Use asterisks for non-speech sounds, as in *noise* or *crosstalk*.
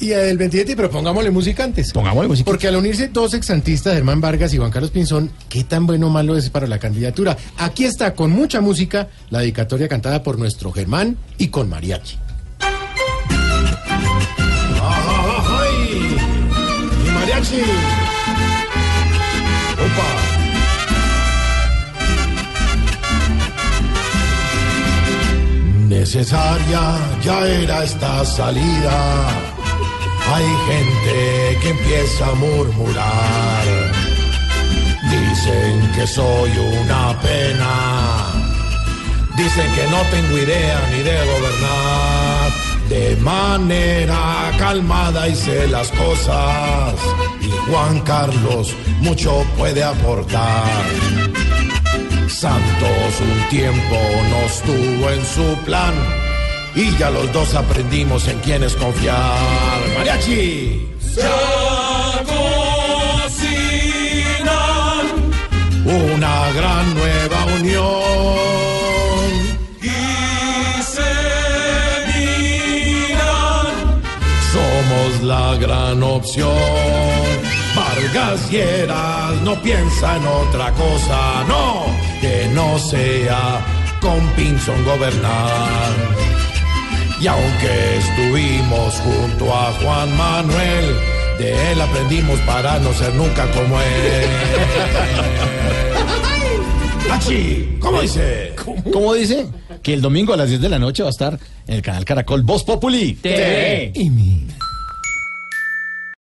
Y el 27, pero pongámosle música antes. Pongámosle música. Porque al unirse dos exantistas, Germán Vargas y Juan Carlos Pinzón, ¿qué tan bueno o malo es para la candidatura? Aquí está, con mucha música, la dedicatoria cantada por nuestro Germán y con mariachi. ¡Ay! ¡Y mariachi! ¡Opa! Necesaria ya era esta salida. Hay gente que empieza a murmurar. Dicen que soy una pena. Dicen que no tengo idea ni de gobernar. De manera calmada hice las cosas. Y Juan Carlos mucho puede aportar. Santos un tiempo nos tuvo en su plan y ya los dos aprendimos en quiénes confiar. Mariachi. Se una gran nueva unión. Y se miran. Somos la gran opción. Vargas Lleras no piensa en otra cosa, no, que no sea con Pinzón gobernar. Y aunque estuvimos junto a Juan Manuel, de él aprendimos para no ser nunca como él. *laughs* Pachi, ¿cómo dice? ¿Cómo dice? Que el domingo a las 10 de la noche va a estar en el canal Caracol Voz Populi Y mi